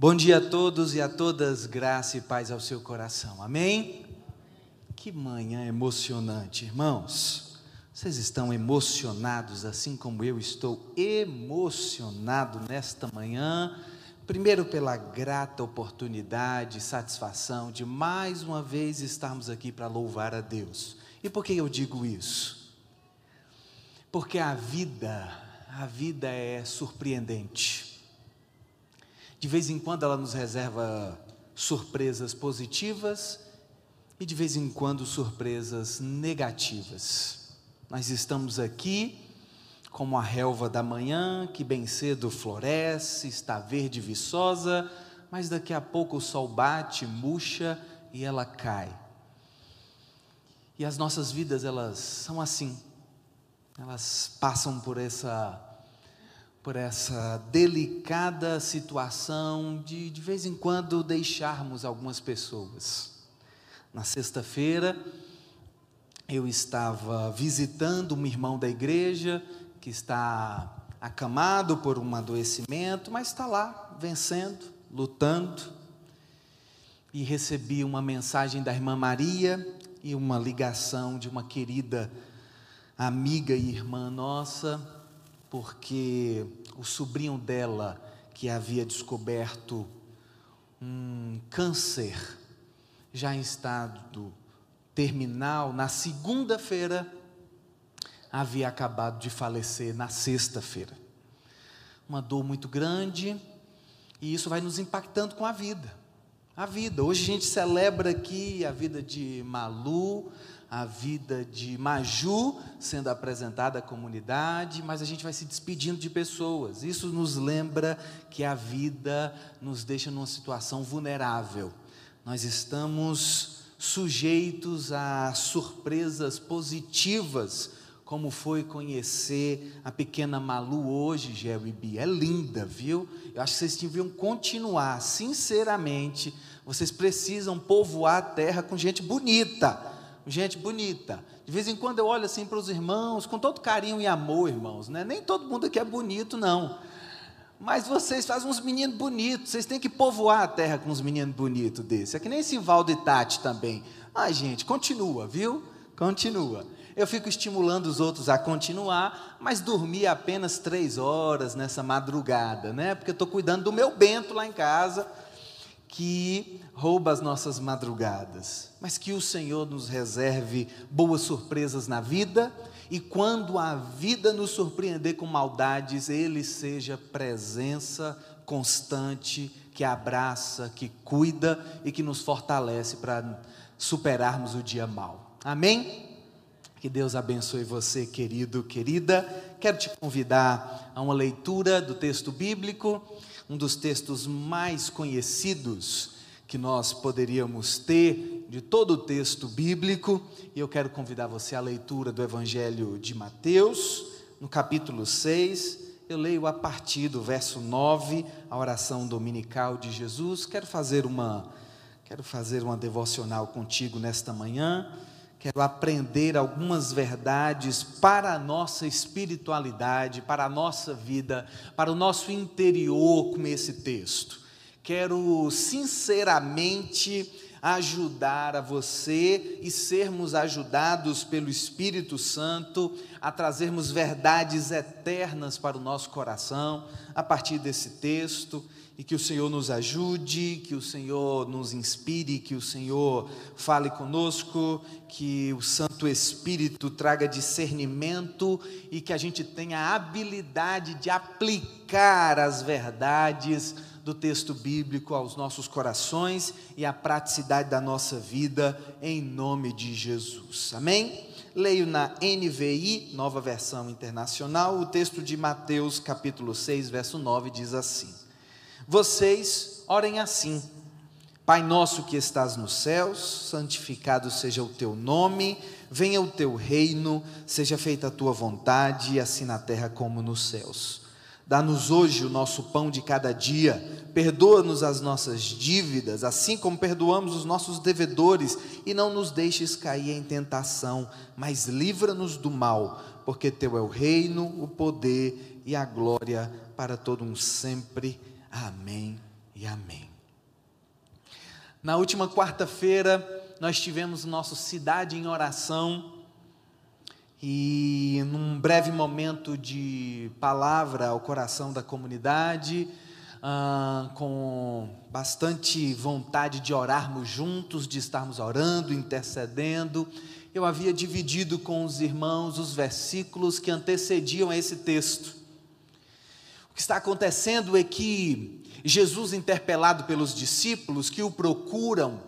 Bom dia a todos e a todas, graça e paz ao seu coração, amém? Que manhã emocionante, irmãos. Vocês estão emocionados assim como eu estou emocionado nesta manhã? Primeiro, pela grata oportunidade e satisfação de mais uma vez estarmos aqui para louvar a Deus. E por que eu digo isso? Porque a vida, a vida é surpreendente. De vez em quando ela nos reserva surpresas positivas e de vez em quando surpresas negativas. Nós estamos aqui como a relva da manhã, que bem cedo floresce, está verde e viçosa, mas daqui a pouco o sol bate, murcha e ela cai. E as nossas vidas, elas são assim. Elas passam por essa por essa delicada situação de de vez em quando deixarmos algumas pessoas. Na sexta-feira, eu estava visitando um irmão da igreja que está acamado por um adoecimento, mas está lá, vencendo, lutando. E recebi uma mensagem da irmã Maria e uma ligação de uma querida amiga e irmã nossa, porque o sobrinho dela, que havia descoberto um câncer, já em estado terminal, na segunda-feira, havia acabado de falecer na sexta-feira. Uma dor muito grande, e isso vai nos impactando com a vida. A vida. Hoje a gente celebra aqui a vida de Malu, a vida de Maju sendo apresentada à comunidade, mas a gente vai se despedindo de pessoas. Isso nos lembra que a vida nos deixa numa situação vulnerável. Nós estamos sujeitos a surpresas positivas, como foi conhecer a pequena Malu hoje, e Bia. É linda, viu? Eu acho que vocês deviam continuar, sinceramente. Vocês precisam povoar a terra com gente bonita gente bonita. De vez em quando eu olho assim para os irmãos, com todo carinho e amor, irmãos, né? Nem todo mundo aqui é bonito, não. Mas vocês fazem uns meninos bonitos, vocês têm que povoar a terra com uns meninos bonitos desses. É que nem Simvaldo e Tati também. Ai, gente, continua, viu? Continua. Eu fico estimulando os outros a continuar, mas dormir apenas três horas nessa madrugada, né? Porque eu estou cuidando do meu Bento lá em casa que rouba as nossas madrugadas, mas que o Senhor nos reserve boas surpresas na vida e quando a vida nos surpreender com maldades, Ele seja presença constante que abraça, que cuida e que nos fortalece para superarmos o dia mal. Amém? Que Deus abençoe você, querido, querida. Quero te convidar a uma leitura do texto bíblico um dos textos mais conhecidos que nós poderíamos ter de todo o texto bíblico, e eu quero convidar você à leitura do Evangelho de Mateus, no capítulo 6. Eu leio a partir do verso 9, a oração dominical de Jesus. Quero fazer uma quero fazer uma devocional contigo nesta manhã. Quero aprender algumas verdades para a nossa espiritualidade, para a nossa vida, para o nosso interior com esse texto. Quero sinceramente ajudar a você e sermos ajudados pelo Espírito Santo a trazermos verdades eternas para o nosso coração a partir desse texto e que o Senhor nos ajude, que o Senhor nos inspire, que o Senhor fale conosco, que o Santo Espírito traga discernimento e que a gente tenha a habilidade de aplicar as verdades do texto bíblico aos nossos corações e à praticidade da nossa vida, em nome de Jesus. Amém? Leio na NVI, nova versão internacional, o texto de Mateus, capítulo 6, verso 9, diz assim. Vocês orem assim: Pai nosso que estás nos céus, santificado seja o teu nome, venha o teu reino, seja feita a tua vontade, assim na terra como nos céus. Dá-nos hoje o nosso pão de cada dia, perdoa-nos as nossas dívidas, assim como perdoamos os nossos devedores, e não nos deixes cair em tentação, mas livra-nos do mal, porque teu é o reino, o poder e a glória para todo um sempre. Amém e amém. Na última quarta-feira, nós tivemos nosso Cidade em Oração e num breve momento de palavra ao coração da comunidade, ah, com bastante vontade de orarmos juntos, de estarmos orando, intercedendo, eu havia dividido com os irmãos os versículos que antecediam esse texto. Que está acontecendo é que Jesus, interpelado pelos discípulos que o procuram,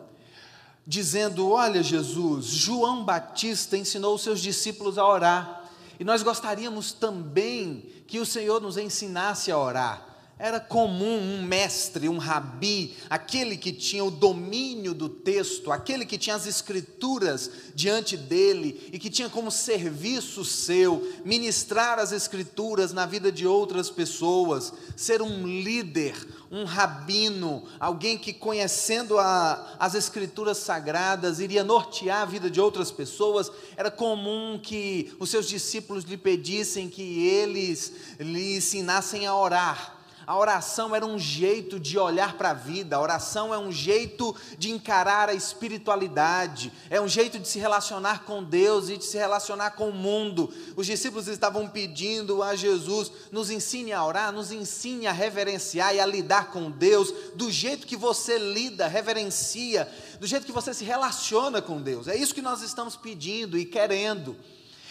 dizendo: Olha, Jesus, João Batista ensinou os seus discípulos a orar, e nós gostaríamos também que o Senhor nos ensinasse a orar. Era comum um mestre, um rabi, aquele que tinha o domínio do texto, aquele que tinha as escrituras diante dele e que tinha como serviço seu ministrar as escrituras na vida de outras pessoas, ser um líder, um rabino, alguém que conhecendo a, as escrituras sagradas iria nortear a vida de outras pessoas. Era comum que os seus discípulos lhe pedissem que eles lhe ensinassem a orar a oração era um jeito de olhar para a vida, a oração é um jeito de encarar a espiritualidade, é um jeito de se relacionar com Deus e de se relacionar com o mundo. Os discípulos estavam pedindo a Jesus: nos ensine a orar, nos ensine a reverenciar e a lidar com Deus, do jeito que você lida, reverencia, do jeito que você se relaciona com Deus. É isso que nós estamos pedindo e querendo.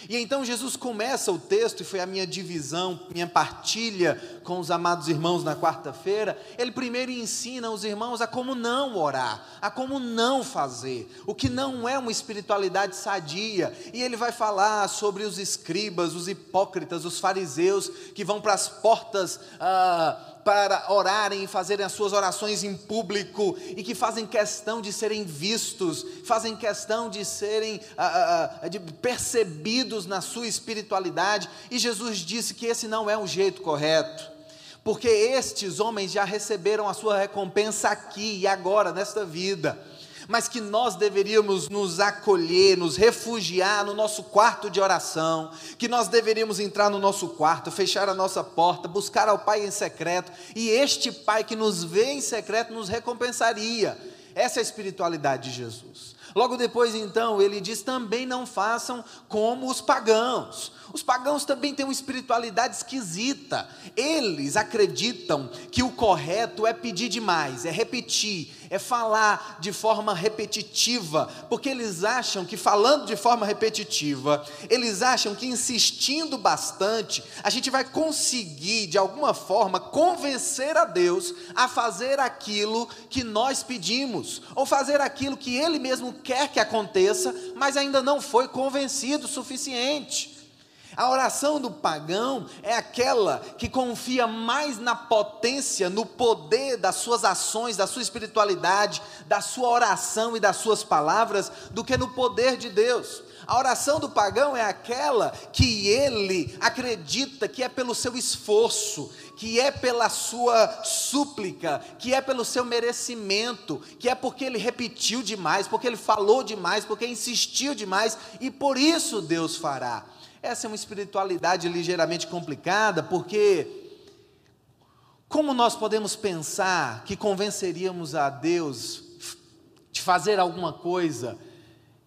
E então Jesus começa o texto, e foi a minha divisão, minha partilha com os amados irmãos na quarta-feira. Ele primeiro ensina os irmãos a como não orar, a como não fazer, o que não é uma espiritualidade sadia. E ele vai falar sobre os escribas, os hipócritas, os fariseus que vão para as portas. Ah, para orarem e fazerem as suas orações em público e que fazem questão de serem vistos, fazem questão de serem ah, ah, ah, de percebidos na sua espiritualidade. E Jesus disse que esse não é o jeito correto, porque estes homens já receberam a sua recompensa aqui e agora, nesta vida mas que nós deveríamos nos acolher, nos refugiar no nosso quarto de oração, que nós deveríamos entrar no nosso quarto, fechar a nossa porta, buscar ao Pai em secreto, e este Pai que nos vê em secreto nos recompensaria. Essa é a espiritualidade de Jesus. Logo depois, então, ele diz: também não façam como os pagãos. Os pagãos também têm uma espiritualidade esquisita. Eles acreditam que o correto é pedir demais, é repetir, é falar de forma repetitiva, porque eles acham que falando de forma repetitiva, eles acham que insistindo bastante, a gente vai conseguir de alguma forma convencer a Deus a fazer aquilo que nós pedimos, ou fazer aquilo que Ele mesmo quer que aconteça, mas ainda não foi convencido o suficiente. A oração do pagão é aquela que confia mais na potência, no poder das suas ações, da sua espiritualidade, da sua oração e das suas palavras, do que no poder de Deus. A oração do pagão é aquela que ele acredita que é pelo seu esforço, que é pela sua súplica, que é pelo seu merecimento, que é porque ele repetiu demais, porque ele falou demais, porque insistiu demais e por isso Deus fará. Essa é uma espiritualidade ligeiramente complicada, porque como nós podemos pensar que convenceríamos a Deus de fazer alguma coisa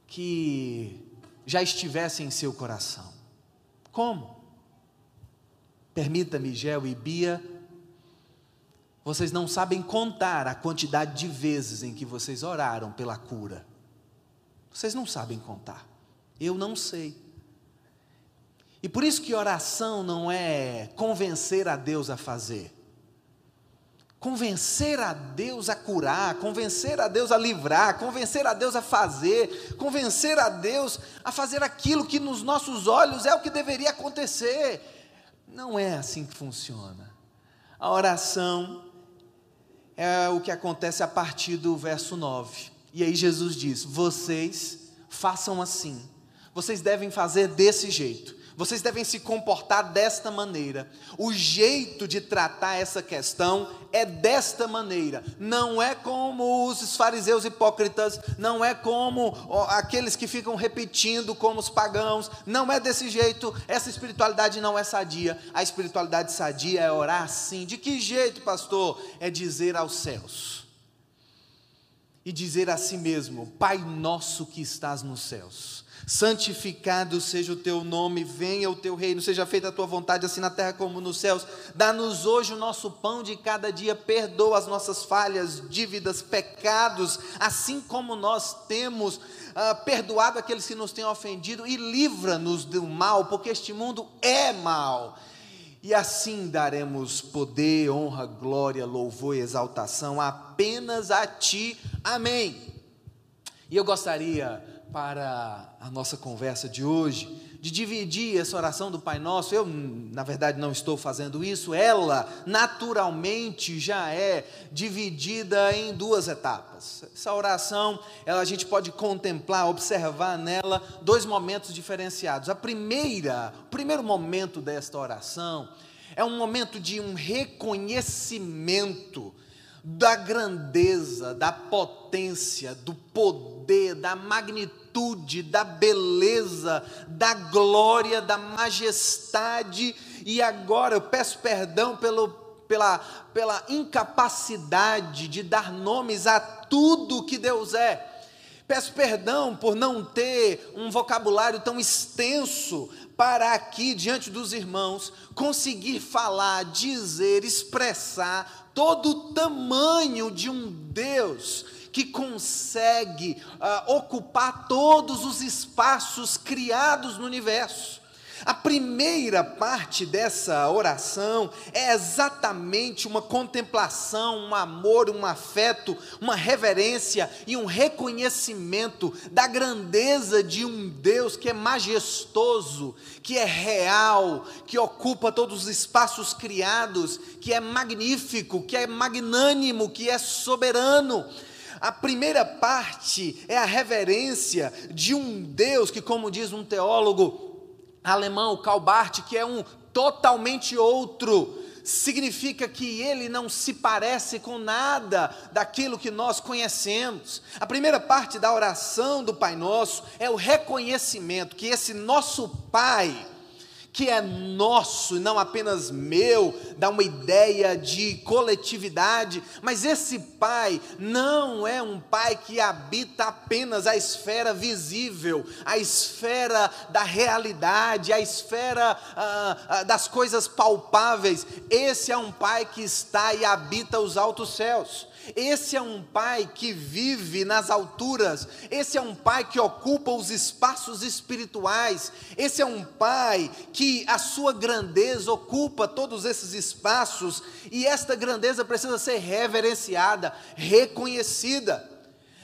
que já estivesse em seu coração? Como? Permita-me, Gel e Bia, vocês não sabem contar a quantidade de vezes em que vocês oraram pela cura. Vocês não sabem contar. Eu não sei. E por isso que oração não é convencer a Deus a fazer. Convencer a Deus a curar, convencer a Deus a livrar, convencer a Deus a fazer, convencer a Deus a fazer aquilo que nos nossos olhos é o que deveria acontecer. Não é assim que funciona. A oração é o que acontece a partir do verso 9. E aí Jesus diz: Vocês façam assim, vocês devem fazer desse jeito Vocês devem se comportar desta maneira. O jeito de tratar essa questão é desta maneira. Não é como os fariseus hipócritas, não é como aqueles que ficam repetindo como os pagãos. Não é desse jeito. Essa espiritualidade não é sadia. A espiritualidade sadia é orar assim. De que jeito, pastor? É dizer aos céus. E dizer a si mesmo: Pai nosso que estás nos céus santificado seja o teu nome, venha o teu reino, seja feita a tua vontade, assim na terra como nos céus. Dá-nos hoje o nosso pão de cada dia, perdoa as nossas falhas, dívidas, pecados, assim como nós temos ah, perdoado aqueles que nos têm ofendido, e livra-nos do mal, porque este mundo é mal. E assim daremos poder, honra, glória, louvor e exaltação apenas a Ti. Amém. E eu gostaria para a nossa conversa de hoje, de dividir essa oração do Pai Nosso. Eu, na verdade, não estou fazendo isso, ela naturalmente já é dividida em duas etapas. Essa oração, ela, a gente pode contemplar, observar nela dois momentos diferenciados. A primeira, o primeiro momento desta oração é um momento de um reconhecimento da grandeza, da potência, do poder, da magnitude, da beleza, da glória, da majestade. E agora eu peço perdão pelo, pela, pela incapacidade de dar nomes a tudo que Deus é. Peço perdão por não ter um vocabulário tão extenso para aqui, diante dos irmãos, conseguir falar, dizer, expressar todo o tamanho de um Deus que consegue uh, ocupar todos os espaços criados no universo. A primeira parte dessa oração é exatamente uma contemplação, um amor, um afeto, uma reverência e um reconhecimento da grandeza de um Deus que é majestoso, que é real, que ocupa todos os espaços criados, que é magnífico, que é magnânimo, que é soberano. A primeira parte é a reverência de um Deus que, como diz um teólogo, alemão, Calbart, que é um totalmente outro, significa que ele não se parece com nada daquilo que nós conhecemos. A primeira parte da oração do Pai Nosso é o reconhecimento que esse nosso Pai, que é nosso e não apenas meu, dá uma ideia de coletividade, mas esse Pai não é um Pai que habita apenas a esfera visível, a esfera da realidade, a esfera ah, ah, das coisas palpáveis. Esse é um Pai que está e habita os altos céus. Esse é um pai que vive nas alturas, esse é um pai que ocupa os espaços espirituais, esse é um pai que a sua grandeza ocupa todos esses espaços. E esta grandeza precisa ser reverenciada, reconhecida.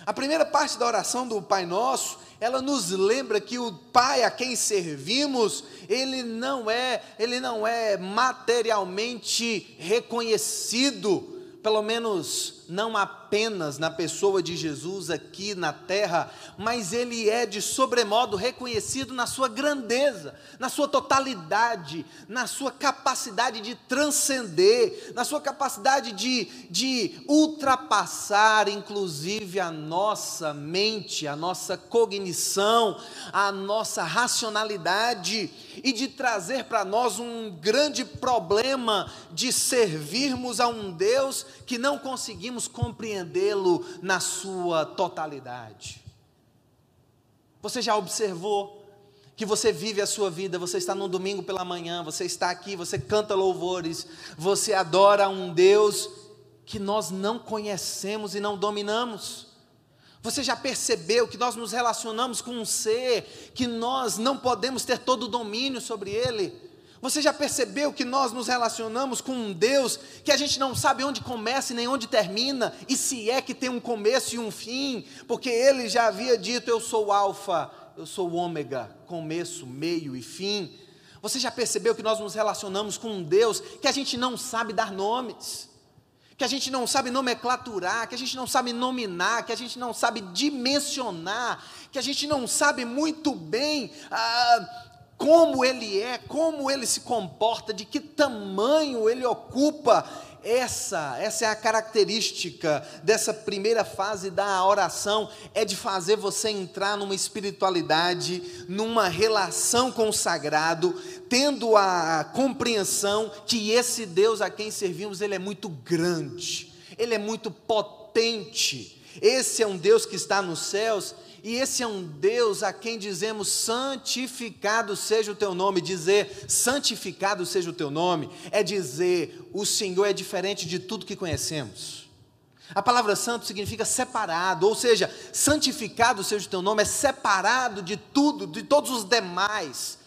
A primeira parte da oração do Pai Nosso, ela nos lembra que o Pai a quem servimos, ele não é, ele não é materialmente reconhecido, pelo menos não apenas na pessoa de Jesus aqui na terra, mas ele é de sobremodo reconhecido na sua grandeza, na sua totalidade, na sua capacidade de transcender, na sua capacidade de, de ultrapassar, inclusive, a nossa mente, a nossa cognição, a nossa racionalidade e de trazer para nós um grande problema de servirmos a um Deus que não conseguimos conseguimos compreendê-lo na sua totalidade. Você já observou que você vive a sua vida, você está num domingo pela manhã, você está aqui, você canta louvores, você adora um Deus que nós não conhecemos e não dominamos. Você já percebeu que nós nos relacionamos com um ser que nós não podemos ter todo o domínio sobre ele? Você já percebeu que nós nos relacionamos com um Deus que a gente não sabe onde começa e nem onde termina, e se é que tem um começo e um fim, porque ele já havia dito: Eu sou Alfa, eu sou Ômega, começo, meio e fim. Você já percebeu que nós nos relacionamos com um Deus que a gente não sabe dar nomes, que a gente não sabe nomenclaturar, que a gente não sabe nominar, que a gente não sabe dimensionar, que a gente não sabe muito bem. Ah, como ele é, como ele se comporta, de que tamanho ele ocupa. Essa, essa é a característica dessa primeira fase da oração, é de fazer você entrar numa espiritualidade, numa relação com o sagrado, tendo a compreensão que esse Deus a quem servimos, ele é muito grande, ele é muito potente. Esse é um Deus que está nos céus e esse é um Deus a quem dizemos santificado seja o teu nome. Dizer santificado seja o teu nome é dizer o Senhor é diferente de tudo que conhecemos. A palavra santo significa separado, ou seja, santificado seja o teu nome, é separado de tudo, de todos os demais,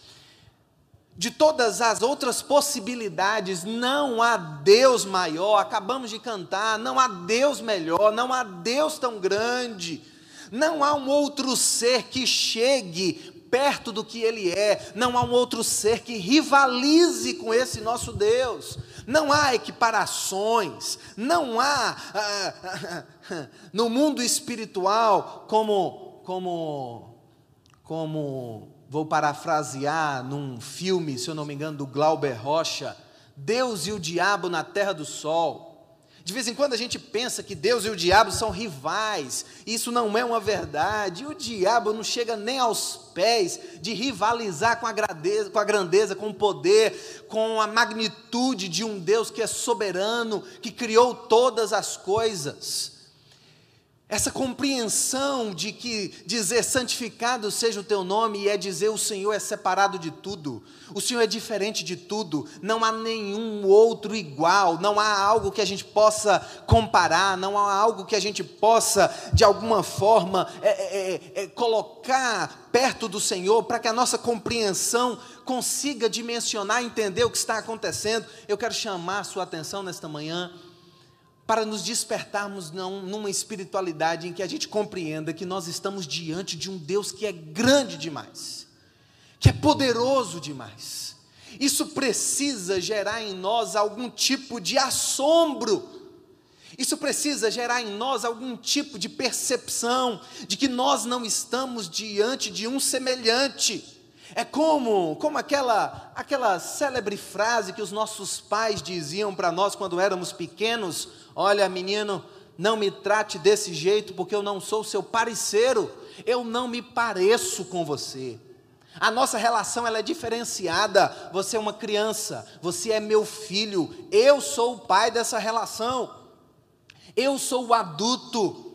de todas as outras possibilidades. Não há Deus maior, acabamos de cantar, não há Deus melhor, não há Deus tão grande. Não há um outro ser que chegue perto do que Ele é, não há um outro ser que rivalize com esse nosso Deus. Não há equiparações, não há ah, ah, ah, no mundo espiritual como como como vou parafrasear num filme, se eu não me engano, do Glauber Rocha, Deus e o diabo na terra do sol. De vez em quando a gente pensa que Deus e o diabo são rivais, isso não é uma verdade. E o diabo não chega nem aos pés de rivalizar com a, grandeza, com a grandeza, com o poder, com a magnitude de um Deus que é soberano, que criou todas as coisas essa compreensão de que dizer santificado seja o teu nome é dizer o Senhor é separado de tudo, o Senhor é diferente de tudo, não há nenhum outro igual, não há algo que a gente possa comparar, não há algo que a gente possa, de alguma forma, é, é, é, é colocar perto do Senhor para que a nossa compreensão consiga dimensionar, entender o que está acontecendo. Eu quero chamar a sua atenção nesta manhã para nos despertarmos não, numa espiritualidade em que a gente compreenda que nós estamos diante de um Deus que é grande demais, que é poderoso demais. Isso precisa gerar em nós algum tipo de assombro. Isso precisa gerar em nós algum tipo de percepção de que nós não estamos diante de um semelhante. É como, como aquela, aquela célebre frase que os nossos pais diziam para nós quando éramos pequenos: Olha, menino, não me trate desse jeito, porque eu não sou seu parceiro, eu não me pareço com você. A nossa relação ela é diferenciada. Você é uma criança, você é meu filho, eu sou o pai dessa relação. Eu sou o adulto.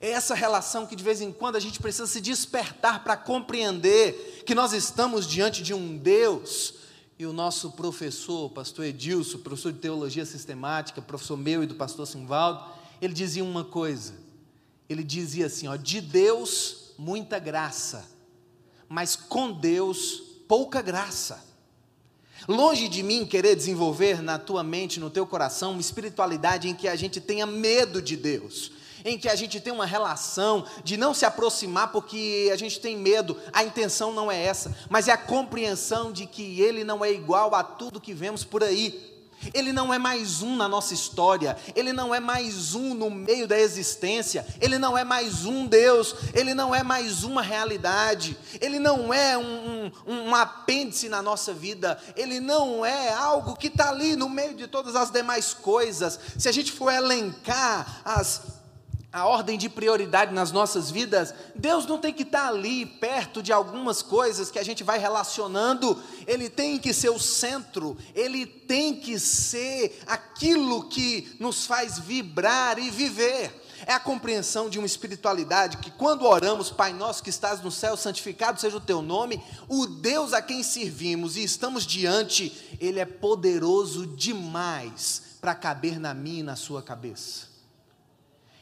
É essa relação que de vez em quando a gente precisa se despertar para compreender que nós estamos diante de um Deus e o nosso professor, pastor Edilson, professor de teologia sistemática, professor meu e do pastor Simvaldo, ele dizia uma coisa. Ele dizia assim: ó, de Deus muita graça, mas com Deus pouca graça. Longe de mim querer desenvolver na tua mente, no teu coração, uma espiritualidade em que a gente tenha medo de Deus, em que a gente tem uma relação de não se aproximar porque a gente tem medo. A intenção não é essa, mas é a compreensão de que Ele não é igual a tudo que vemos por aí. Ele não é mais um na nossa história, Ele não é mais um no meio da existência, Ele não é mais um Deus, Ele não é mais uma realidade, Ele não é um, um, um apêndice na nossa vida, Ele não é algo que está ali no meio de todas as demais coisas. Se a gente for elencar as a ordem de prioridade nas nossas vidas, Deus não tem que estar ali perto de algumas coisas que a gente vai relacionando, Ele tem que ser o centro, Ele tem que ser aquilo que nos faz vibrar e viver. É a compreensão de uma espiritualidade que, quando oramos, Pai nosso que estás no céu, santificado seja o teu nome, o Deus a quem servimos e estamos diante, Ele é poderoso demais para caber na minha e na sua cabeça.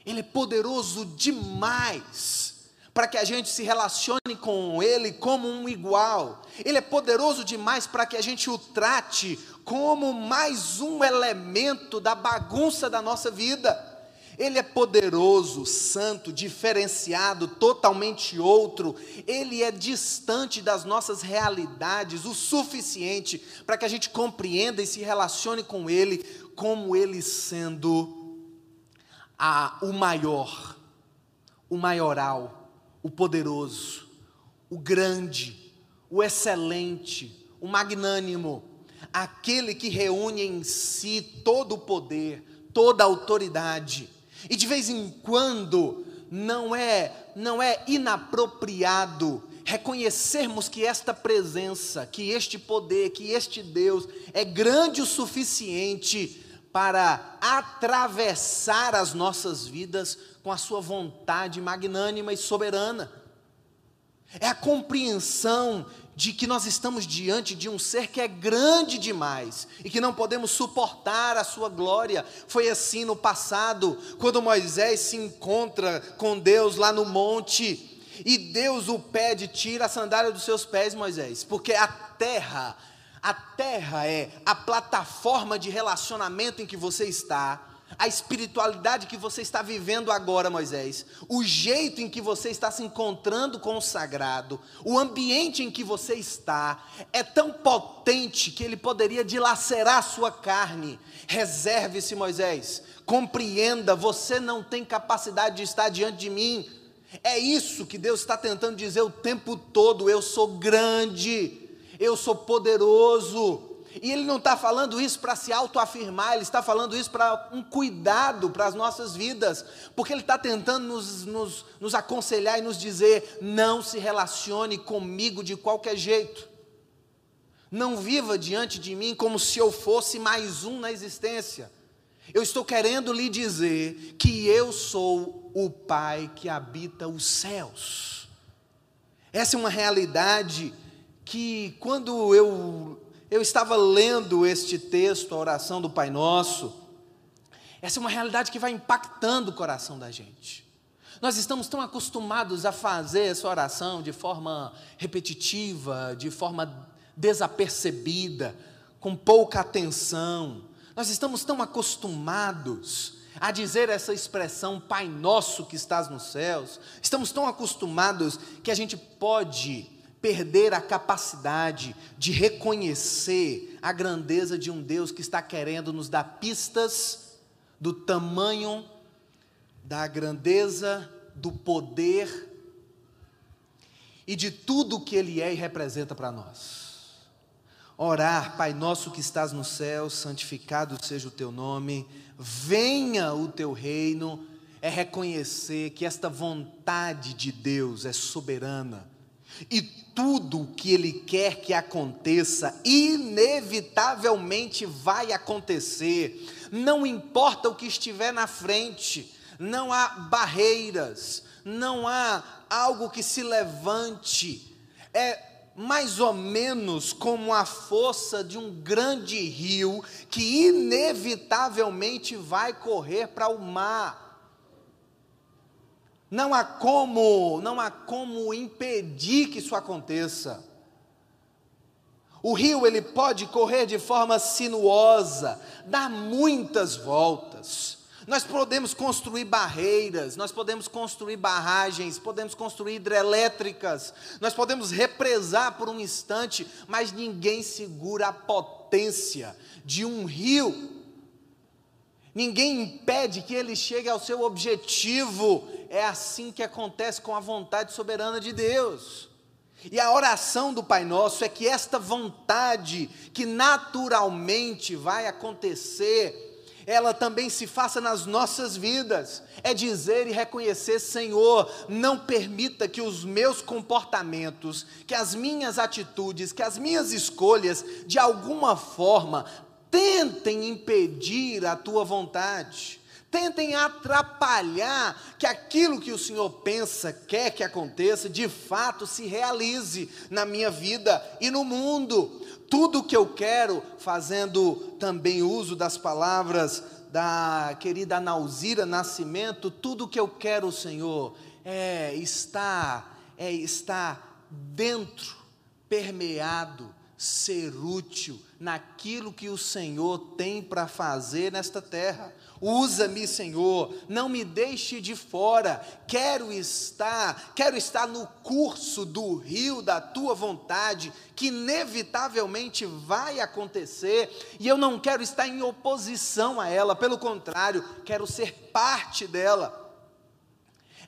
Ele é poderoso demais para que a gente se relacione com Ele como um igual. Ele é poderoso demais para que a gente o trate como mais um elemento da bagunça da nossa vida. Ele é poderoso, santo, diferenciado, totalmente outro. Ele é distante das nossas realidades o suficiente para que a gente compreenda e se relacione com Ele como Ele sendo a, o maior, o maioral, o poderoso, o grande, o excelente, o magnânimo, aquele que reúne em si todo o poder, toda a autoridade. E de vez em quando não é não é inapropriado reconhecermos que esta presença, que este poder, que este Deus é grande o suficiente para atravessar as nossas vidas com a sua vontade magnânima e soberana. É a compreensão de que nós estamos diante de um ser que é grande demais e que não podemos suportar a sua glória. Foi assim no passado, quando Moisés se encontra com Deus lá no monte e Deus o pede: tira a sandália dos seus pés, Moisés, porque a terra, a terra é a plataforma de relacionamento em que você está a espiritualidade que você está vivendo agora, Moisés, o jeito em que você está se encontrando com o sagrado, o ambiente em que você está, é tão potente que ele poderia dilacerar a sua carne. Reserve-se, Moisés, compreenda, você não tem capacidade de estar diante de mim. É isso que Deus está tentando dizer o tempo todo: eu sou grande, eu sou poderoso. E ele não está falando isso para se autoafirmar, ele está falando isso para um cuidado para as nossas vidas, porque ele está tentando nos, nos, nos aconselhar e nos dizer: não se relacione comigo de qualquer jeito, não viva diante de mim como se eu fosse mais um na existência. Eu estou querendo lhe dizer que eu sou o Pai que habita os céus. Essa é uma realidade que, quando eu eu estava lendo este texto, a oração do Pai Nosso. Essa é uma realidade que vai impactando o coração da gente. Nós estamos tão acostumados a fazer essa oração de forma repetitiva, de forma desapercebida, com pouca atenção. Nós estamos tão acostumados a dizer essa expressão Pai Nosso que estás nos céus. Estamos tão acostumados que a gente pode perder a capacidade de reconhecer a grandeza de um Deus que está querendo nos dar pistas do tamanho, da grandeza, do poder e de tudo o que Ele é e representa para nós. Orar, Pai nosso que estás no céu, santificado seja o teu nome, venha o teu reino, é reconhecer que esta vontade de Deus é soberana e tudo o que Ele quer que aconteça, inevitavelmente vai acontecer, não importa o que estiver na frente, não há barreiras, não há algo que se levante, é mais ou menos como a força de um grande rio que inevitavelmente vai correr para o mar. Não há como, não há como impedir que isso aconteça. O rio ele pode correr de forma sinuosa, dar muitas voltas. Nós podemos construir barreiras, nós podemos construir barragens, podemos construir hidrelétricas, nós podemos represar por um instante, mas ninguém segura a potência de um rio ninguém impede que ele chegue ao seu objetivo. É assim que acontece com a vontade soberana de Deus. E a oração do Pai Nosso é que esta vontade, que naturalmente vai acontecer, ela também se faça nas nossas vidas. É dizer e reconhecer, Senhor, não permita que os meus comportamentos, que as minhas atitudes, que as minhas escolhas, de alguma forma, tentem impedir a tua vontade, tentem atrapalhar que aquilo que o Senhor pensa, quer que aconteça, de fato se realize na minha vida e no mundo. Tudo que eu quero, fazendo também uso das palavras da querida Nauzira Nascimento, tudo que eu quero, Senhor, é estar, é estar dentro, permeado, ser útil, naquilo que o Senhor tem para fazer nesta terra. Usa-me, Senhor, não me deixe de fora. Quero estar, quero estar no curso do rio da tua vontade, que inevitavelmente vai acontecer, e eu não quero estar em oposição a ela, pelo contrário, quero ser parte dela.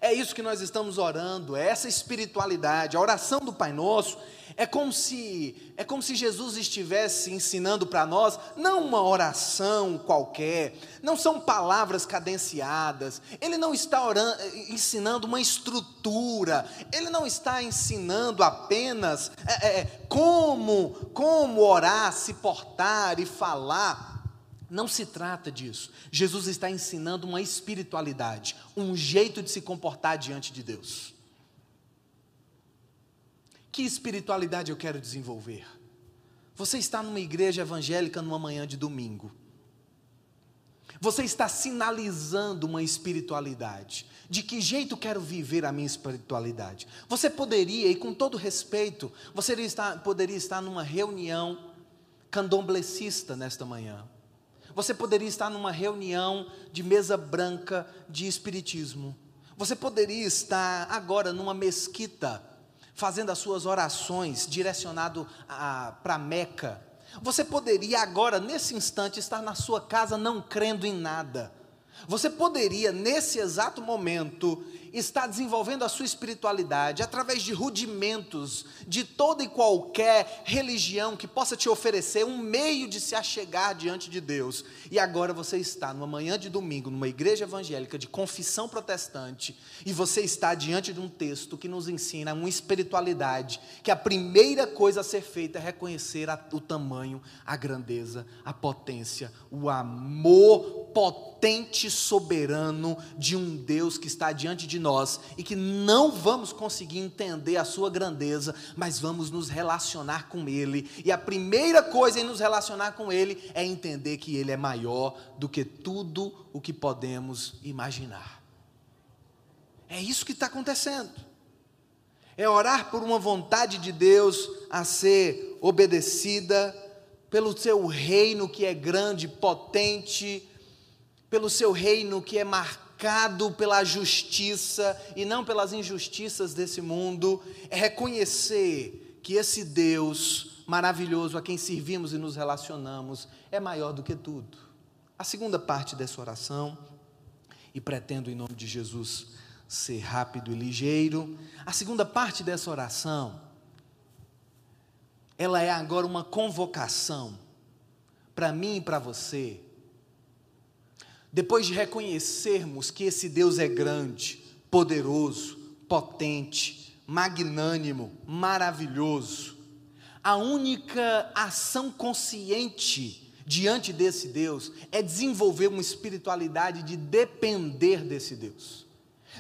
É isso que nós estamos orando, é essa espiritualidade. A oração do Pai Nosso é como se é como se Jesus estivesse ensinando para nós não uma oração qualquer, não são palavras cadenciadas. Ele não está orando, ensinando uma estrutura. Ele não está ensinando apenas é, é, como como orar, se portar e falar. Não se trata disso. Jesus está ensinando uma espiritualidade, um jeito de se comportar diante de Deus. Que espiritualidade eu quero desenvolver? Você está numa igreja evangélica numa manhã de domingo. Você está sinalizando uma espiritualidade. De que jeito quero viver a minha espiritualidade? Você poderia, e com todo respeito, você poderia estar numa reunião candomblecista nesta manhã você poderia estar numa reunião de mesa branca de espiritismo. Você poderia estar agora numa mesquita, fazendo as suas orações direcionado para Meca. Você poderia agora, nesse instante, estar na sua casa não crendo em nada. Você poderia, nesse exato momento, está desenvolvendo a sua espiritualidade através de rudimentos de toda e qualquer religião que possa te oferecer um meio de se achegar diante de Deus. E agora você está numa manhã de domingo, numa igreja evangélica de confissão protestante, e você está diante de um texto que nos ensina uma espiritualidade, que a primeira coisa a ser feita é reconhecer a, o tamanho, a grandeza, a potência, o amor potente soberano de um Deus que está diante de nós e que não vamos conseguir entender a sua grandeza, mas vamos nos relacionar com Ele. E a primeira coisa em nos relacionar com Ele é entender que Ele é maior do que tudo o que podemos imaginar. É isso que está acontecendo. É orar por uma vontade de Deus a ser obedecida, pelo seu reino que é grande, potente, pelo seu reino que é marcado marcado pela justiça e não pelas injustiças desse mundo, é reconhecer que esse Deus maravilhoso a quem servimos e nos relacionamos é maior do que tudo. A segunda parte dessa oração, e pretendo em nome de Jesus ser rápido e ligeiro, a segunda parte dessa oração, ela é agora uma convocação para mim e para você depois de reconhecermos que esse Deus é grande, poderoso, potente, magnânimo, maravilhoso, a única ação consciente diante desse Deus é desenvolver uma espiritualidade de depender desse Deus,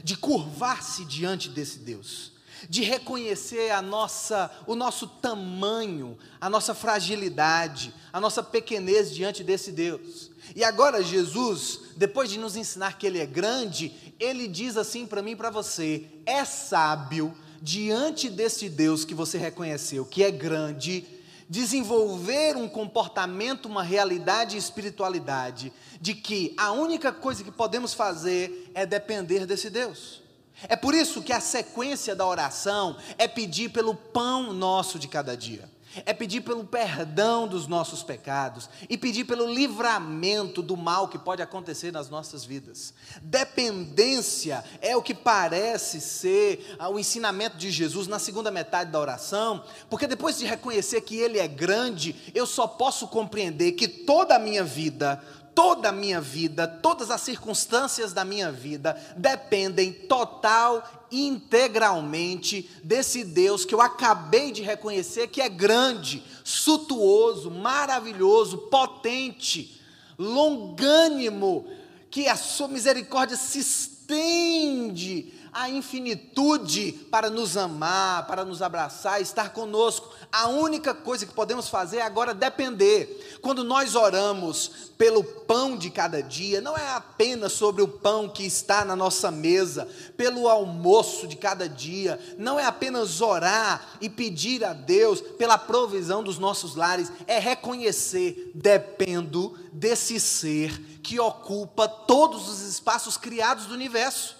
de curvar-se diante desse Deus, de reconhecer a nossa, o nosso tamanho, a nossa fragilidade, a nossa pequenez diante desse Deus e agora Jesus, depois de nos ensinar que Ele é grande, Ele diz assim para mim e para você: é sábio, diante desse Deus que você reconheceu, que é grande, desenvolver um comportamento, uma realidade e espiritualidade, de que a única coisa que podemos fazer é depender desse Deus. É por isso que a sequência da oração é pedir pelo pão nosso de cada dia é pedir pelo perdão dos nossos pecados e pedir pelo livramento do mal que pode acontecer nas nossas vidas. Dependência é o que parece ser ah, o ensinamento de Jesus na segunda metade da oração, porque depois de reconhecer que Ele é grande, eu só posso compreender que toda a minha vida, toda a minha vida, todas as circunstâncias da minha vida dependem total integralmente desse Deus que eu acabei de reconhecer que é grande, sutuoso, maravilhoso, potente, longânimo, que a sua misericórdia se estende a infinitude para nos amar, para nos abraçar, estar conosco. A única coisa que podemos fazer é agora depender. Quando nós oramos pelo pão de cada dia, não é apenas sobre o pão que está na nossa mesa, pelo almoço de cada dia, não é apenas orar e pedir a Deus pela provisão dos nossos lares, é reconhecer, dependo desse ser que ocupa todos os espaços criados do universo.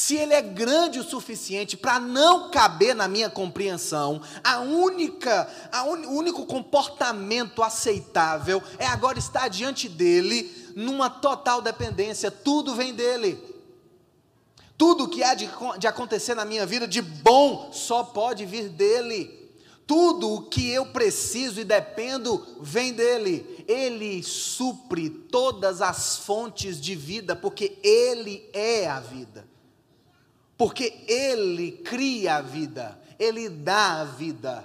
Se ele é grande o suficiente para não caber na minha compreensão, a única, a un, o único comportamento aceitável é agora estar diante dele numa total dependência. Tudo vem dele. Tudo que há de, de acontecer na minha vida de bom só pode vir dele. Tudo o que eu preciso e dependo vem dele. Ele supre todas as fontes de vida, porque ele é a vida. Porque ele cria a vida, ele dá a vida.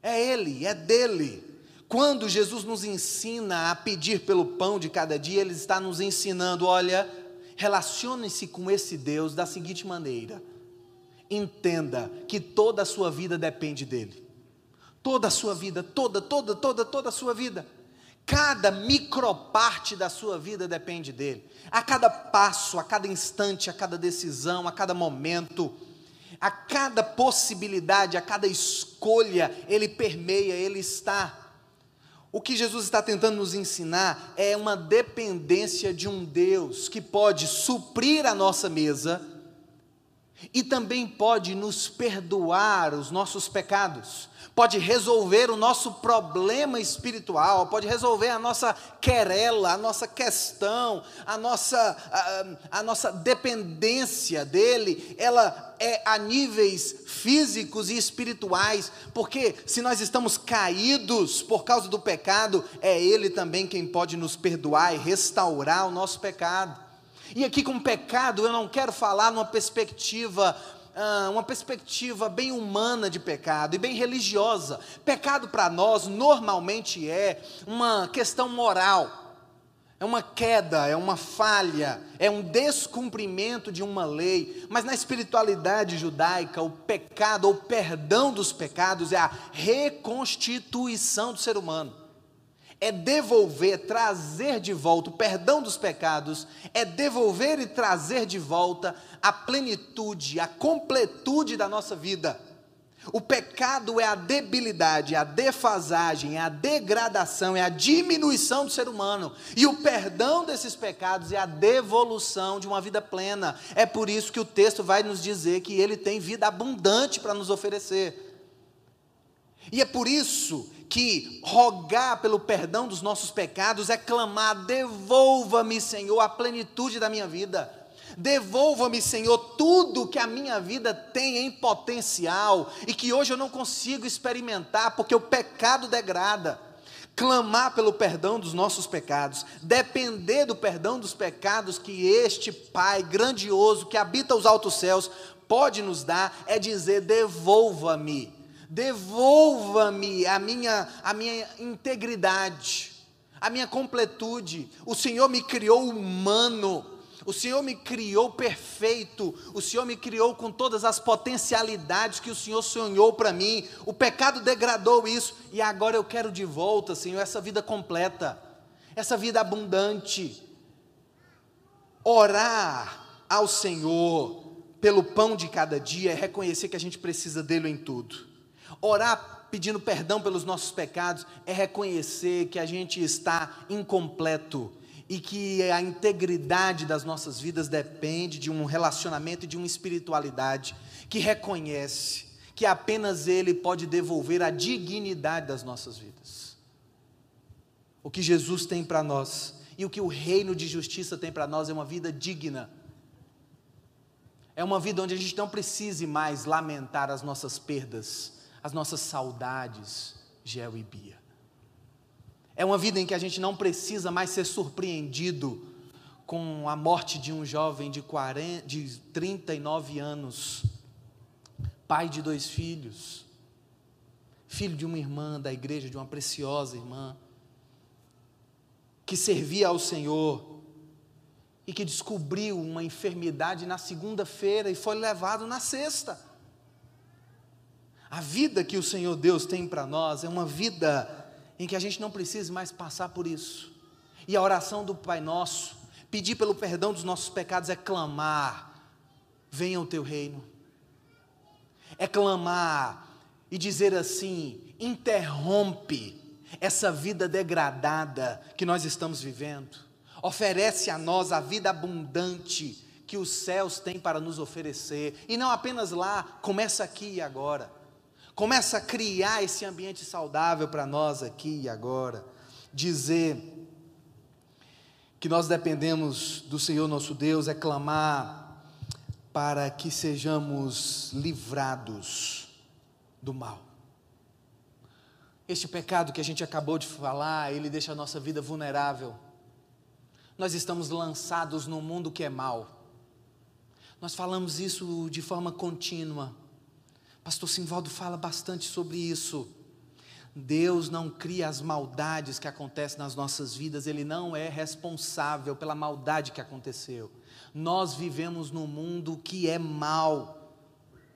É ele, é dele. Quando Jesus nos ensina a pedir pelo pão de cada dia, ele está nos ensinando, olha, relacione-se com esse Deus da seguinte maneira: entenda que toda a sua vida depende dele. Toda a sua vida, toda, toda, toda, toda a sua vida. Cada microparte da sua vida depende dele. A cada passo, a cada instante, a cada decisão, a cada momento, a cada possibilidade, a cada escolha, ele permeia, ele está. O que Jesus está tentando nos ensinar é uma dependência de um Deus que pode suprir a nossa mesa e também pode nos perdoar os nossos pecados, pode resolver o nosso problema espiritual, pode resolver a nossa querela, a nossa questão, a nossa, a, a nossa dependência dele, ela é a níveis físicos e espirituais, porque se nós estamos caídos por causa do pecado, é ele também quem pode nos perdoar e restaurar o nosso pecado. E aqui com pecado eu não quero falar numa perspectiva ah, uma perspectiva bem humana de pecado e bem religiosa. Pecado para nós normalmente é uma questão moral, é uma queda, é uma falha, é um descumprimento de uma lei. Mas na espiritualidade judaica, o pecado ou perdão dos pecados é a reconstituição do ser humano é devolver, trazer de volta o perdão dos pecados, é devolver e trazer de volta a plenitude, a completude da nossa vida. O pecado é a debilidade, a defasagem, é a degradação, é a diminuição do ser humano. E o perdão desses pecados é a devolução de uma vida plena. É por isso que o texto vai nos dizer que ele tem vida abundante para nos oferecer. E é por isso que rogar pelo perdão dos nossos pecados é clamar: devolva-me, Senhor, a plenitude da minha vida. Devolva-me, Senhor, tudo que a minha vida tem em potencial e que hoje eu não consigo experimentar porque o pecado degrada. Clamar pelo perdão dos nossos pecados, depender do perdão dos pecados que este Pai grandioso que habita os altos céus pode nos dar, é dizer: devolva-me devolva-me a minha, a minha integridade, a minha completude. O Senhor me criou humano, o Senhor me criou perfeito, o Senhor me criou com todas as potencialidades que o Senhor sonhou para mim. O pecado degradou isso e agora eu quero de volta, Senhor, essa vida completa, essa vida abundante. Orar ao Senhor pelo pão de cada dia é reconhecer que a gente precisa dele em tudo. Orar pedindo perdão pelos nossos pecados é reconhecer que a gente está incompleto e que a integridade das nossas vidas depende de um relacionamento e de uma espiritualidade que reconhece que apenas Ele pode devolver a dignidade das nossas vidas. O que Jesus tem para nós e o que o reino de justiça tem para nós é uma vida digna. É uma vida onde a gente não precise mais lamentar as nossas perdas, as nossas saudades, Gel e Bia. É uma vida em que a gente não precisa mais ser surpreendido com a morte de um jovem de, 40, de 39 anos, pai de dois filhos, filho de uma irmã da igreja, de uma preciosa irmã, que servia ao Senhor e que descobriu uma enfermidade na segunda-feira e foi levado na sexta. A vida que o Senhor Deus tem para nós é uma vida em que a gente não precisa mais passar por isso. E a oração do Pai Nosso, pedir pelo perdão dos nossos pecados, é clamar: venha o teu reino. É clamar e dizer assim: interrompe essa vida degradada que nós estamos vivendo. Oferece a nós a vida abundante que os céus têm para nos oferecer. E não apenas lá, começa aqui e agora. Começa a criar esse ambiente saudável para nós aqui e agora. Dizer que nós dependemos do Senhor nosso Deus é clamar para que sejamos livrados do mal. Este pecado que a gente acabou de falar, ele deixa a nossa vida vulnerável. Nós estamos lançados num mundo que é mal. Nós falamos isso de forma contínua. Pastor Simvaldo fala bastante sobre isso. Deus não cria as maldades que acontecem nas nossas vidas, Ele não é responsável pela maldade que aconteceu. Nós vivemos num mundo que é mal,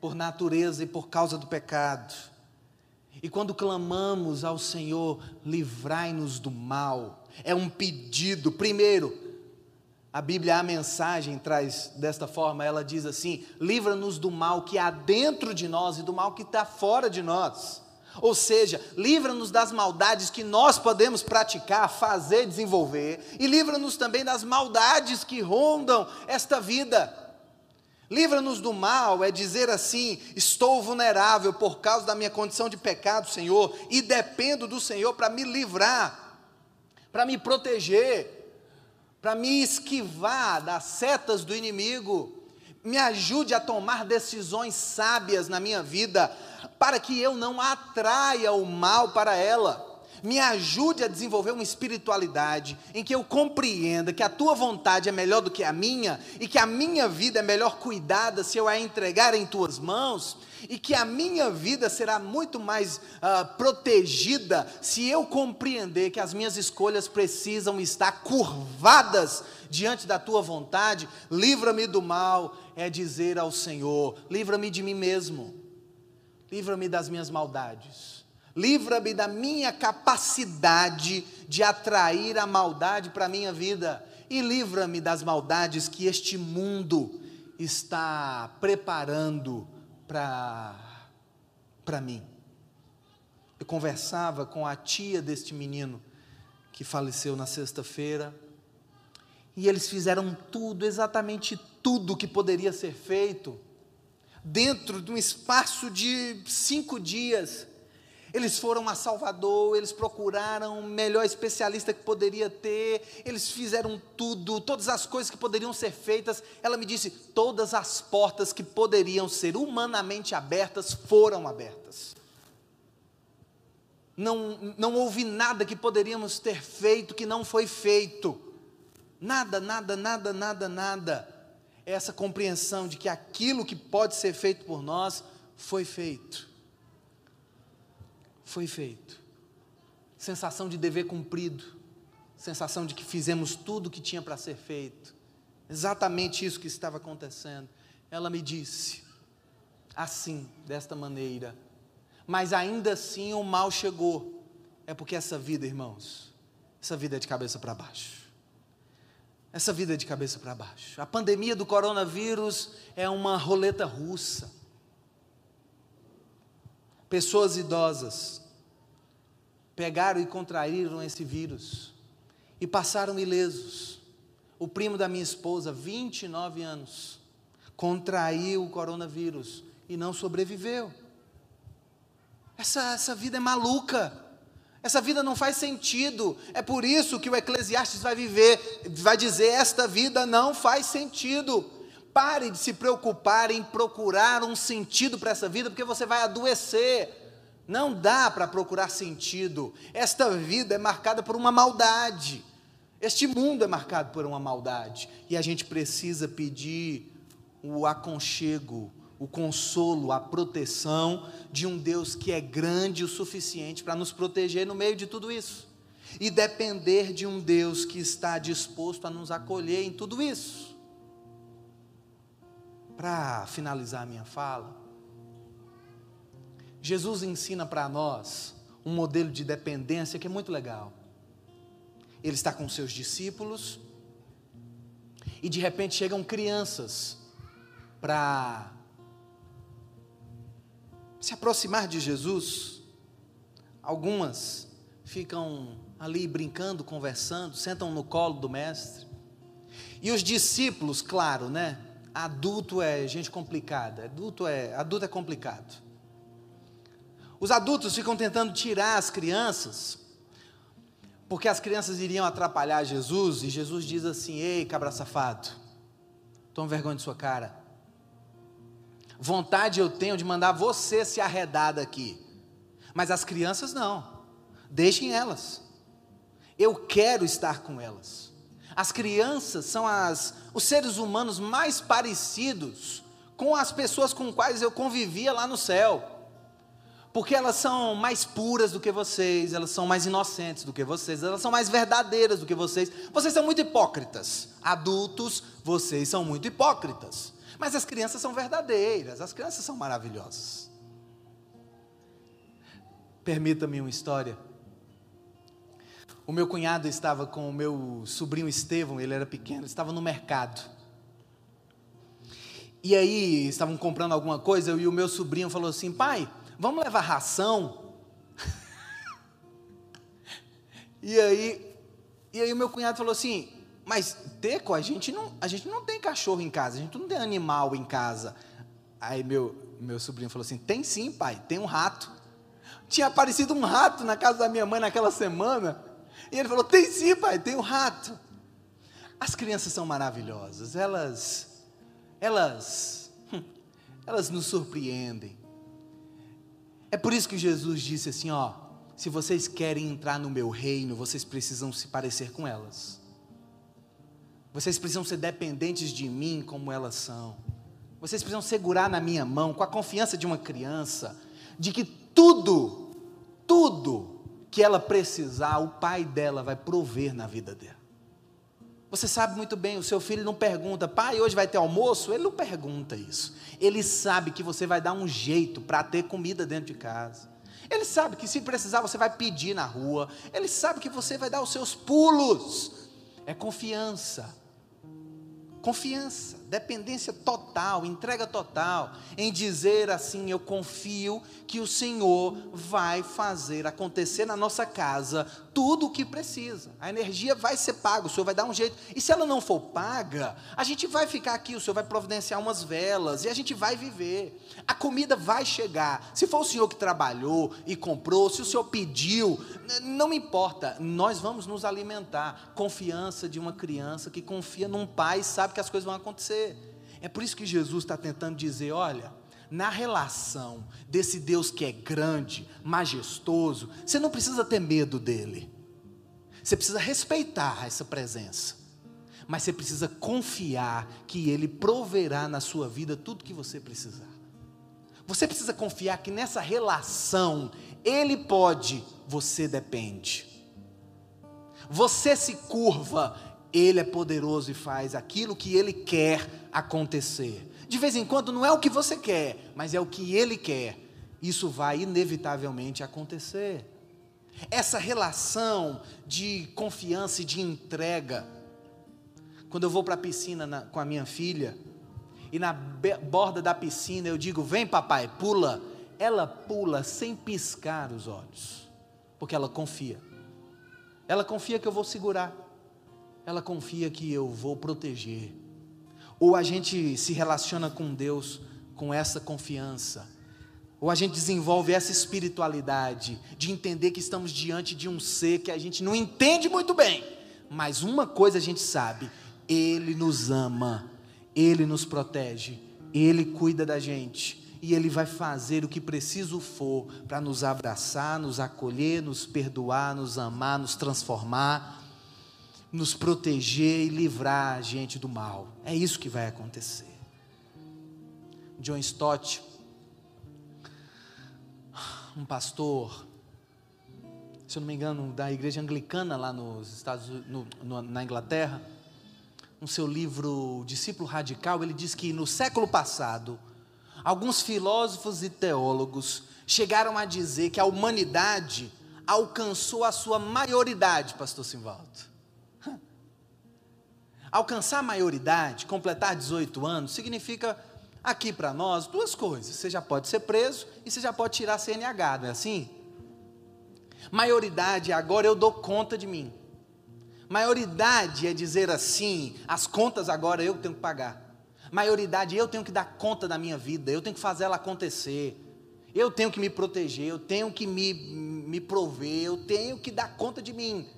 por natureza e por causa do pecado. E quando clamamos ao Senhor, livrai-nos do mal, é um pedido. Primeiro, a Bíblia, a mensagem traz desta forma: ela diz assim: livra-nos do mal que há dentro de nós e do mal que está fora de nós. Ou seja, livra-nos das maldades que nós podemos praticar, fazer, desenvolver, e livra-nos também das maldades que rondam esta vida. Livra-nos do mal é dizer assim: estou vulnerável por causa da minha condição de pecado, Senhor, e dependo do Senhor para me livrar, para me proteger, para me esquivar das setas do inimigo. Me ajude a tomar decisões sábias na minha vida, para que eu não atraia o mal para ela. Me ajude a desenvolver uma espiritualidade em que eu compreenda que a tua vontade é melhor do que a minha e que a minha vida é melhor cuidada se eu a entregar em tuas mãos e que a minha vida será muito mais uh, protegida se eu compreender que as minhas escolhas precisam estar curvadas diante da tua vontade. Livra-me do mal, é dizer ao Senhor: livra-me de mim mesmo. Livra-me das minhas maldades, livra-me da minha capacidade de atrair a maldade para a minha vida, e livra-me das maldades que este mundo está preparando para mim. Eu conversava com a tia deste menino que faleceu na sexta-feira, e eles fizeram tudo, exatamente tudo que poderia ser feito dentro de um espaço de cinco dias. Eles foram a Salvador, eles procuraram o melhor especialista que poderia ter, eles fizeram tudo, todas as coisas que poderiam ser feitas. Ela me disse: todas as portas que poderiam ser humanamente abertas foram abertas. Não, não houve nada que poderíamos ter feito que não foi feito. Nada, nada, nada, nada, nada essa compreensão de que aquilo que pode ser feito por nós foi feito. Foi feito. Sensação de dever cumprido, sensação de que fizemos tudo o que tinha para ser feito. Exatamente isso que estava acontecendo. Ela me disse, assim, desta maneira, mas ainda assim o mal chegou. É porque essa vida, irmãos, essa vida é de cabeça para baixo. Essa vida é de cabeça para baixo. A pandemia do coronavírus é uma roleta russa. Pessoas idosas pegaram e contraíram esse vírus e passaram ilesos. O primo da minha esposa, 29 anos, contraiu o coronavírus e não sobreviveu. Essa, essa vida é maluca. Essa vida não faz sentido. É por isso que o Eclesiastes vai viver, vai dizer: esta vida não faz sentido. Pare de se preocupar em procurar um sentido para essa vida, porque você vai adoecer. Não dá para procurar sentido. Esta vida é marcada por uma maldade. Este mundo é marcado por uma maldade. E a gente precisa pedir o aconchego, o consolo, a proteção de um Deus que é grande o suficiente para nos proteger no meio de tudo isso. E depender de um Deus que está disposto a nos acolher em tudo isso. Para finalizar a minha fala, Jesus ensina para nós um modelo de dependência que é muito legal. Ele está com seus discípulos e de repente chegam crianças para se aproximar de Jesus, algumas ficam ali brincando, conversando, sentam no colo do mestre. E os discípulos, claro, né? Adulto é gente complicada, adulto é, adulto é complicado. Os adultos ficam tentando tirar as crianças, porque as crianças iriam atrapalhar Jesus, e Jesus diz assim: Ei, cabra safado, toma vergonha de sua cara. Vontade eu tenho de mandar você se arredar daqui. Mas as crianças não. Deixem elas. Eu quero estar com elas. As crianças são as, os seres humanos mais parecidos com as pessoas com quais eu convivia lá no céu. Porque elas são mais puras do que vocês, elas são mais inocentes do que vocês, elas são mais verdadeiras do que vocês. Vocês são muito hipócritas. Adultos, vocês são muito hipócritas. Mas as crianças são verdadeiras, as crianças são maravilhosas. Permita-me uma história. O meu cunhado estava com o meu sobrinho Estevão, ele era pequeno, estava no mercado. E aí, estavam comprando alguma coisa, e o meu sobrinho falou assim: pai, vamos levar ração? e aí, e aí o meu cunhado falou assim: mas Teco, a gente não, a gente não tem cachorro em casa, a gente não tem animal em casa. Aí meu, meu sobrinho falou assim: tem sim, pai, tem um rato. Tinha aparecido um rato na casa da minha mãe naquela semana. E ele falou: tem sim, pai, tem um rato. As crianças são maravilhosas, elas elas, hum, elas nos surpreendem. É por isso que Jesus disse assim: ó, se vocês querem entrar no meu reino, vocês precisam se parecer com elas. Vocês precisam ser dependentes de mim como elas são. Vocês precisam segurar na minha mão com a confiança de uma criança, de que tudo, tudo que ela precisar, o pai dela vai prover na vida dela. Você sabe muito bem, o seu filho não pergunta, pai, hoje vai ter almoço? Ele não pergunta isso. Ele sabe que você vai dar um jeito para ter comida dentro de casa. Ele sabe que se precisar você vai pedir na rua. Ele sabe que você vai dar os seus pulos. É confiança. Confiança, dependência total, entrega total, em dizer assim: eu confio que o Senhor vai fazer acontecer na nossa casa tudo o que precisa. A energia vai ser paga, o Senhor vai dar um jeito. E se ela não for paga, a gente vai ficar aqui, o Senhor vai providenciar umas velas e a gente vai viver. A comida vai chegar. Se for o Senhor que trabalhou e comprou, se o Senhor pediu, não importa, nós vamos nos alimentar. Confiança de uma criança que confia num pai e sabe que as coisas vão acontecer. É por isso que Jesus está tentando dizer: olha na relação desse Deus que é grande, majestoso, você não precisa ter medo dele. Você precisa respeitar essa presença. Mas você precisa confiar que ele proverá na sua vida tudo que você precisar. Você precisa confiar que nessa relação ele pode, você depende. Você se curva, ele é poderoso e faz aquilo que ele quer acontecer de vez em quando não é o que você quer, mas é o que ele quer. Isso vai inevitavelmente acontecer. Essa relação de confiança e de entrega. Quando eu vou para a piscina na, com a minha filha, e na borda da piscina eu digo: Vem, papai, pula. Ela pula sem piscar os olhos, porque ela confia. Ela confia que eu vou segurar. Ela confia que eu vou proteger. Ou a gente se relaciona com Deus com essa confiança, ou a gente desenvolve essa espiritualidade de entender que estamos diante de um ser que a gente não entende muito bem, mas uma coisa a gente sabe: Ele nos ama, Ele nos protege, Ele cuida da gente. E Ele vai fazer o que preciso for para nos abraçar, nos acolher, nos perdoar, nos amar, nos transformar nos proteger e livrar a gente do mal. É isso que vai acontecer. John Stott, um pastor, se eu não me engano, da igreja anglicana lá nos Estados no, no, na Inglaterra, no seu livro Discípulo Radical, ele diz que no século passado, alguns filósofos e teólogos chegaram a dizer que a humanidade alcançou a sua maioridade, pastor Simvaldo. Alcançar a maioridade, completar 18 anos, significa aqui para nós duas coisas. Você já pode ser preso e você já pode tirar CNH, não é assim? Maioridade, agora eu dou conta de mim. Maioridade é dizer assim: as contas agora eu tenho que pagar. Maioridade, eu tenho que dar conta da minha vida, eu tenho que fazer ela acontecer. Eu tenho que me proteger, eu tenho que me, me prover, eu tenho que dar conta de mim.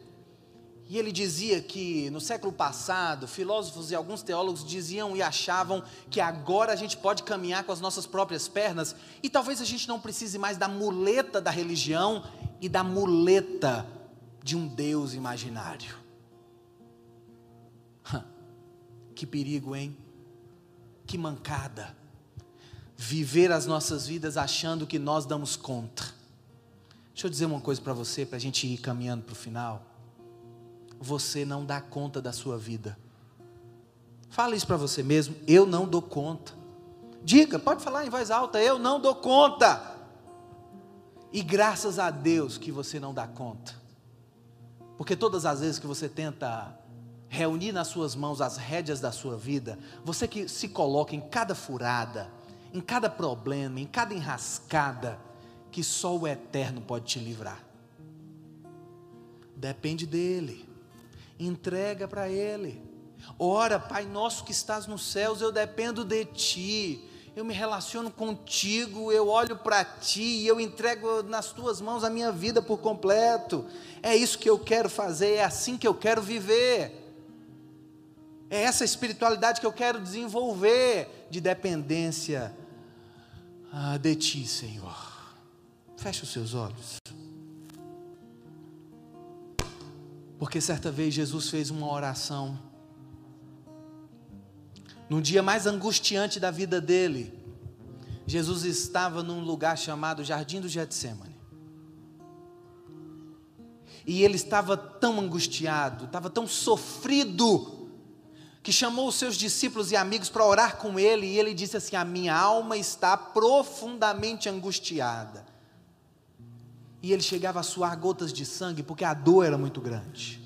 E ele dizia que no século passado, filósofos e alguns teólogos diziam e achavam que agora a gente pode caminhar com as nossas próprias pernas e talvez a gente não precise mais da muleta da religião e da muleta de um Deus imaginário. Que perigo, hein? Que mancada. Viver as nossas vidas achando que nós damos conta. Deixa eu dizer uma coisa para você, para a gente ir caminhando para o final você não dá conta da sua vida. Fala isso para você mesmo, eu não dou conta. Diga, pode falar em voz alta, eu não dou conta. E graças a Deus que você não dá conta. Porque todas as vezes que você tenta reunir nas suas mãos as rédeas da sua vida, você que se coloca em cada furada, em cada problema, em cada enrascada, que só o eterno pode te livrar. Depende dele entrega para Ele. Ora, Pai nosso que estás nos céus, eu dependo de Ti, eu me relaciono contigo, eu olho para Ti e eu entrego nas Tuas mãos a minha vida por completo. É isso que eu quero fazer, é assim que eu quero viver. É essa espiritualidade que eu quero desenvolver, de dependência ah, de Ti, Senhor. Feche os seus olhos. Porque certa vez Jesus fez uma oração. No dia mais angustiante da vida dele, Jesus estava num lugar chamado Jardim do Getsemane. E ele estava tão angustiado, estava tão sofrido, que chamou os seus discípulos e amigos para orar com ele, e ele disse assim: A minha alma está profundamente angustiada e ele chegava a suar gotas de sangue porque a dor era muito grande.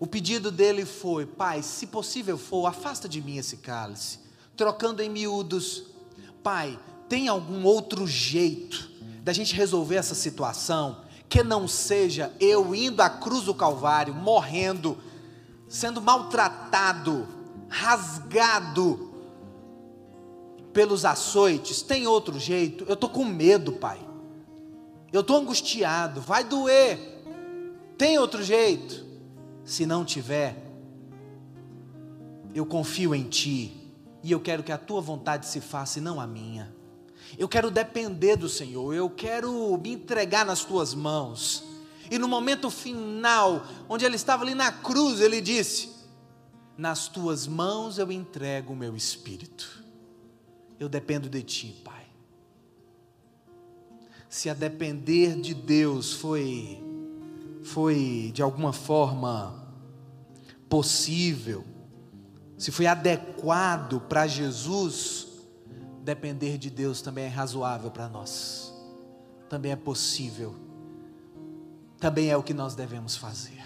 O pedido dele foi: Pai, se possível for, afasta de mim esse cálice. Trocando em miúdos, Pai, tem algum outro jeito da gente resolver essa situação que não seja eu indo à cruz do Calvário, morrendo, sendo maltratado, rasgado pelos açoites? Tem outro jeito? Eu estou com medo, Pai. Eu estou angustiado, vai doer. Tem outro jeito? Se não tiver, eu confio em Ti e eu quero que a Tua vontade se faça e não a minha. Eu quero depender do Senhor, eu quero me entregar nas Tuas mãos. E no momento final, onde ele estava ali na cruz, ele disse: Nas Tuas mãos eu entrego o meu espírito. Eu dependo de Ti, Pai se a depender de Deus foi foi de alguma forma possível, se foi adequado para Jesus, depender de Deus também é razoável para nós. Também é possível. Também é o que nós devemos fazer.